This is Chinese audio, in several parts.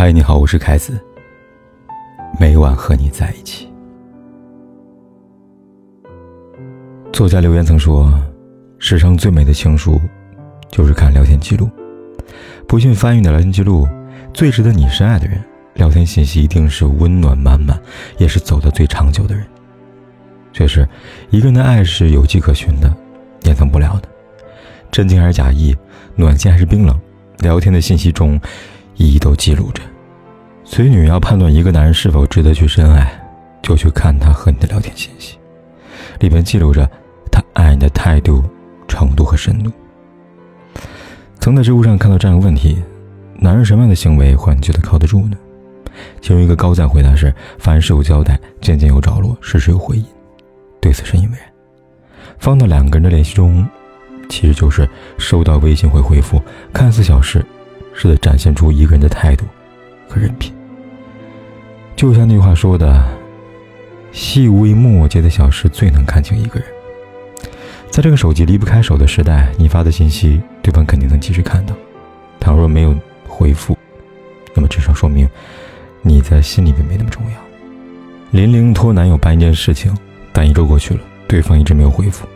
嗨，你好，我是凯子。每晚和你在一起。作家留言曾说：“世上最美的情书，就是看聊天记录。不信翻阅的聊天记录，最值得你深爱的人，聊天信息一定是温暖满满，也是走得最长久的人。确实，一个人的爱是有迹可循的，掩藏不了的。真情还是假意，暖心还是冰冷，聊天的信息中。”一一都记录着，所以女要判断一个男人是否值得去深爱，就去看他和你的聊天信息，里面记录着他爱你的态度、程度和深度。曾在知乎上看到这样一个问题：男人什么样的行为会你觉得靠得住呢？其中一个高赞回答是：凡事有交代，件件有着落，事事有回音。对此深以为然。放到两个人的联系中，其实就是收到微信会回复，看似小事。是在展现出一个人的态度和人品。就像那句话说的：“细微末节的小事最能看清一个人。”在这个手机离不开手的时代，你发的信息，对方肯定能及时看到。倘若没有回复，那么至少说明你在心里面没那么重要。林玲托男友办一件事情，但一周过去了，对方一直没有回复。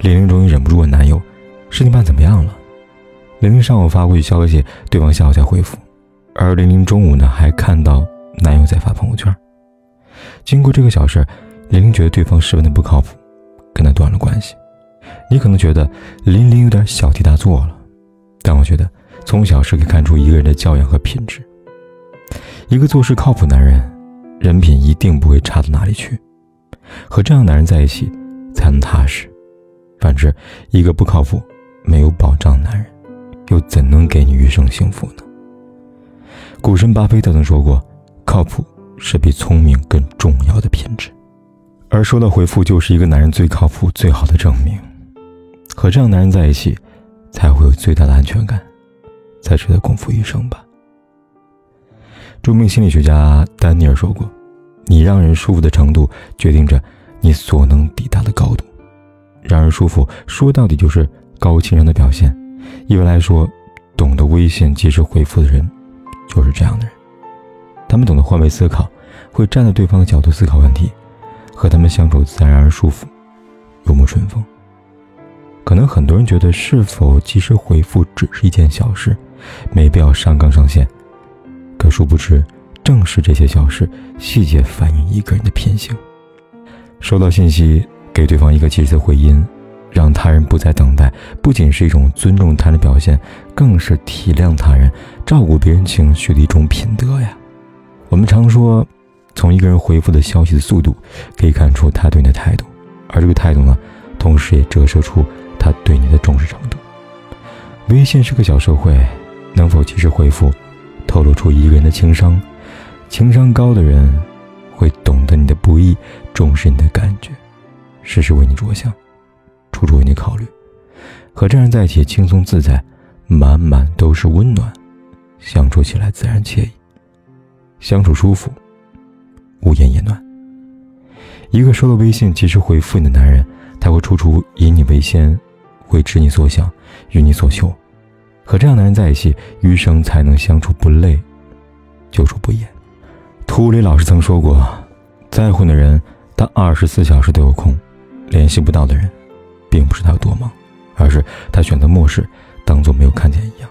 林玲终于忍不住问男友：“事情办怎么样了？”玲玲上午发过去消息，对方下午才回复，而玲玲中午呢还看到男友在发朋友圈。经过这个小事，玲玲觉得对方十分的不靠谱，跟他断了关系。你可能觉得玲玲有点小题大做了，但我觉得从小事可以看出一个人的教养和品质。一个做事靠谱男人，人品一定不会差到哪里去。和这样男人在一起才能踏实。反之，一个不靠谱、没有保障的男人。又怎能给你余生幸福呢？股神巴菲特曾说过：“靠谱是比聪明更重要的品质。”而收到回复就是一个男人最靠谱、最好的证明。和这样男人在一起，才会有最大的安全感，才值得共赴一生吧。著名心理学家丹尼尔说过：“你让人舒服的程度，决定着你所能抵达的高度。让人舒服，说到底就是高情商的表现。”一般来说，懂得微信及时回复的人，就是这样的人。他们懂得换位思考，会站在对方的角度思考问题，和他们相处自然而舒服，如沐春风。可能很多人觉得是否及时回复只是一件小事，没必要上纲上线。可殊不知，正是这些小事细节反映一个人的品行。收到信息，给对方一个及时的回音。让他人不再等待，不仅是一种尊重他人的表现，更是体谅他人、照顾别人情绪的一种品德呀。我们常说，从一个人回复的消息的速度，可以看出他对你的态度，而这个态度呢，同时也折射出他对你的重视程度。微信是个小社会，能否及时回复，透露出一个人的情商。情商高的人，会懂得你的不易，重视你的感觉，事事为你着想。处处为你考虑，和这样人在一起轻松自在，满满都是温暖，相处起来自然惬意，相处舒服，无言也暖。一个收到微信及时回复你的男人，他会处处以你为先，会知你所想，与你所求。和这样男人在一起，余生才能相处不累，久处不厌。图里老师曾说过，在乎的人，他二十四小时都有空；联系不到的人。并不是他有多忙，而是他选择漠视，当做没有看见一样。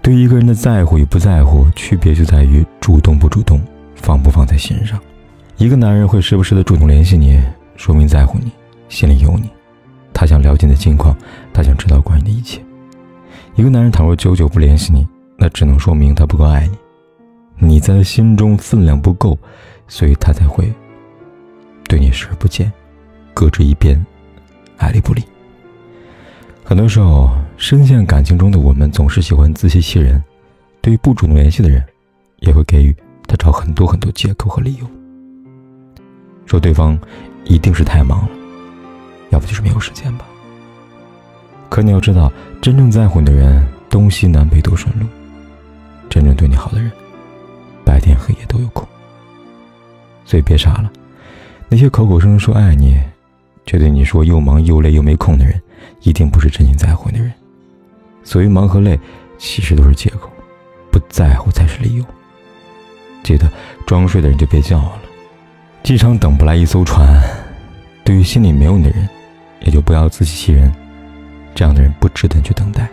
对一个人的在乎与不在乎，区别就在于主动不主动，放不放在心上。一个男人会时不时的主动联系你，说明在乎你，心里有你，他想了解你的近况，他想知道关于你的一切。一个男人倘若久久不联系你，那只能说明他不够爱你，你在他心中分量不够，所以他才会对你视而不见，搁置一边。爱理不理。很多时候，深陷感情中的我们总是喜欢自欺欺人，对于不主动联系的人，也会给予他找很多很多借口和理由，说对方一定是太忙了，要不就是没有时间吧。可你要知道，真正在乎你的人，东西南北都顺路；真正对你好的人，白天黑夜都有空。所以别傻了，那些口口声声说爱你。却对你说又忙又累又没空的人，一定不是真心在乎你的人。所谓忙和累，其实都是借口。不在乎才是理由。记得装睡的人就别叫了，机场等不来一艘船。对于心里没有你的人，也就不要自欺欺人。这样的人不值得你去等待。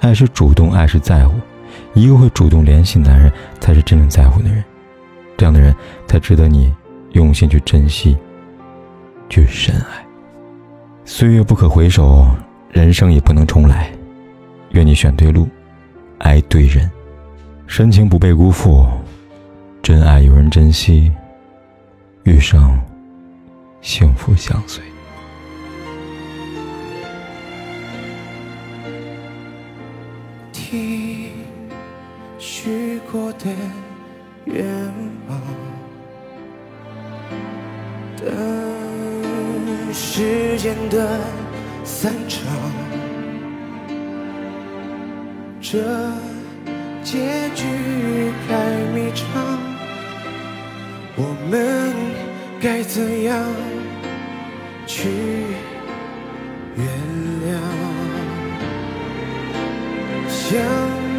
爱是主动，爱是在乎。一个会主动联系男人，才是真正在乎的人。这样的人才值得你用心去珍惜，去深爱。岁月不可回首，人生也不能重来。愿你选对路，爱对人，深情不被辜负，真爱有人珍惜，余生幸福相随。听许过的愿望，时间的散场，这结局太迷长，我们该怎样去原谅？相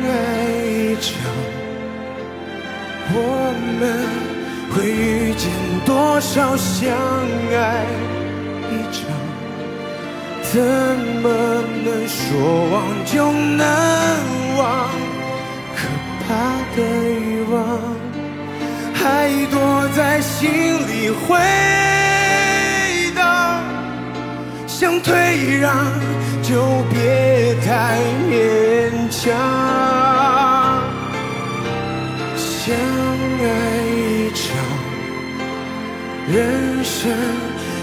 爱一场，我们会遇见多少相爱？怎么能说忘就能忘？可怕的欲望还躲在心里回荡，想退让就别太勉强，相爱一场，人生